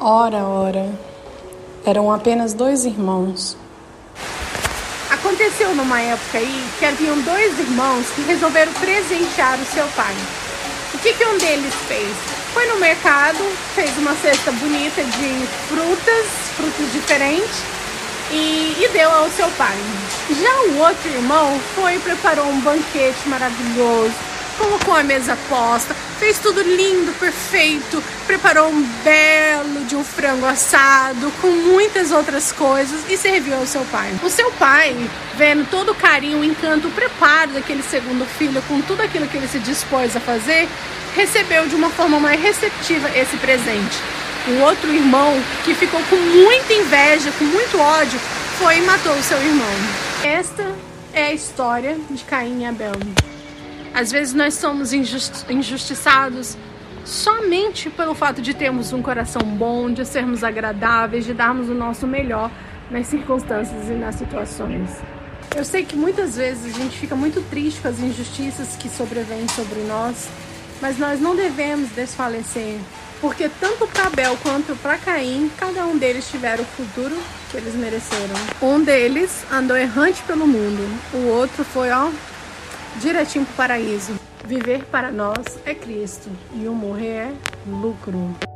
Ora, ora, eram apenas dois irmãos. Aconteceu numa época aí que haviam dois irmãos que resolveram presentear o seu pai. O que, que um deles fez? Foi no mercado, fez uma cesta bonita de frutas, frutas diferentes, e, e deu ao seu pai. Já o outro irmão foi e preparou um banquete maravilhoso, colocou a mesa posta, fez tudo lindo, perfeito, preparou um belo de um frango assado com muitas outras coisas e serviu ao seu pai. O seu pai, vendo todo o carinho, o encanto, o preparo daquele segundo filho com tudo aquilo que ele se dispôs a fazer, recebeu de uma forma mais receptiva esse presente o outro irmão, que ficou com muita inveja, com muito ódio, foi e matou o seu irmão. Esta é a história de Caim e Abel. Às vezes nós somos injusti injustiçados somente pelo fato de termos um coração bom, de sermos agradáveis, de darmos o nosso melhor nas circunstâncias e nas situações. Eu sei que muitas vezes a gente fica muito triste com as injustiças que sobrevêm sobre nós, mas nós não devemos desfalecer porque tanto para Abel quanto para Caim, cada um deles tiveram o futuro que eles mereceram. Um deles andou errante pelo mundo, o outro foi, ó, direitinho para o paraíso. Viver para nós é Cristo e o morrer é lucro.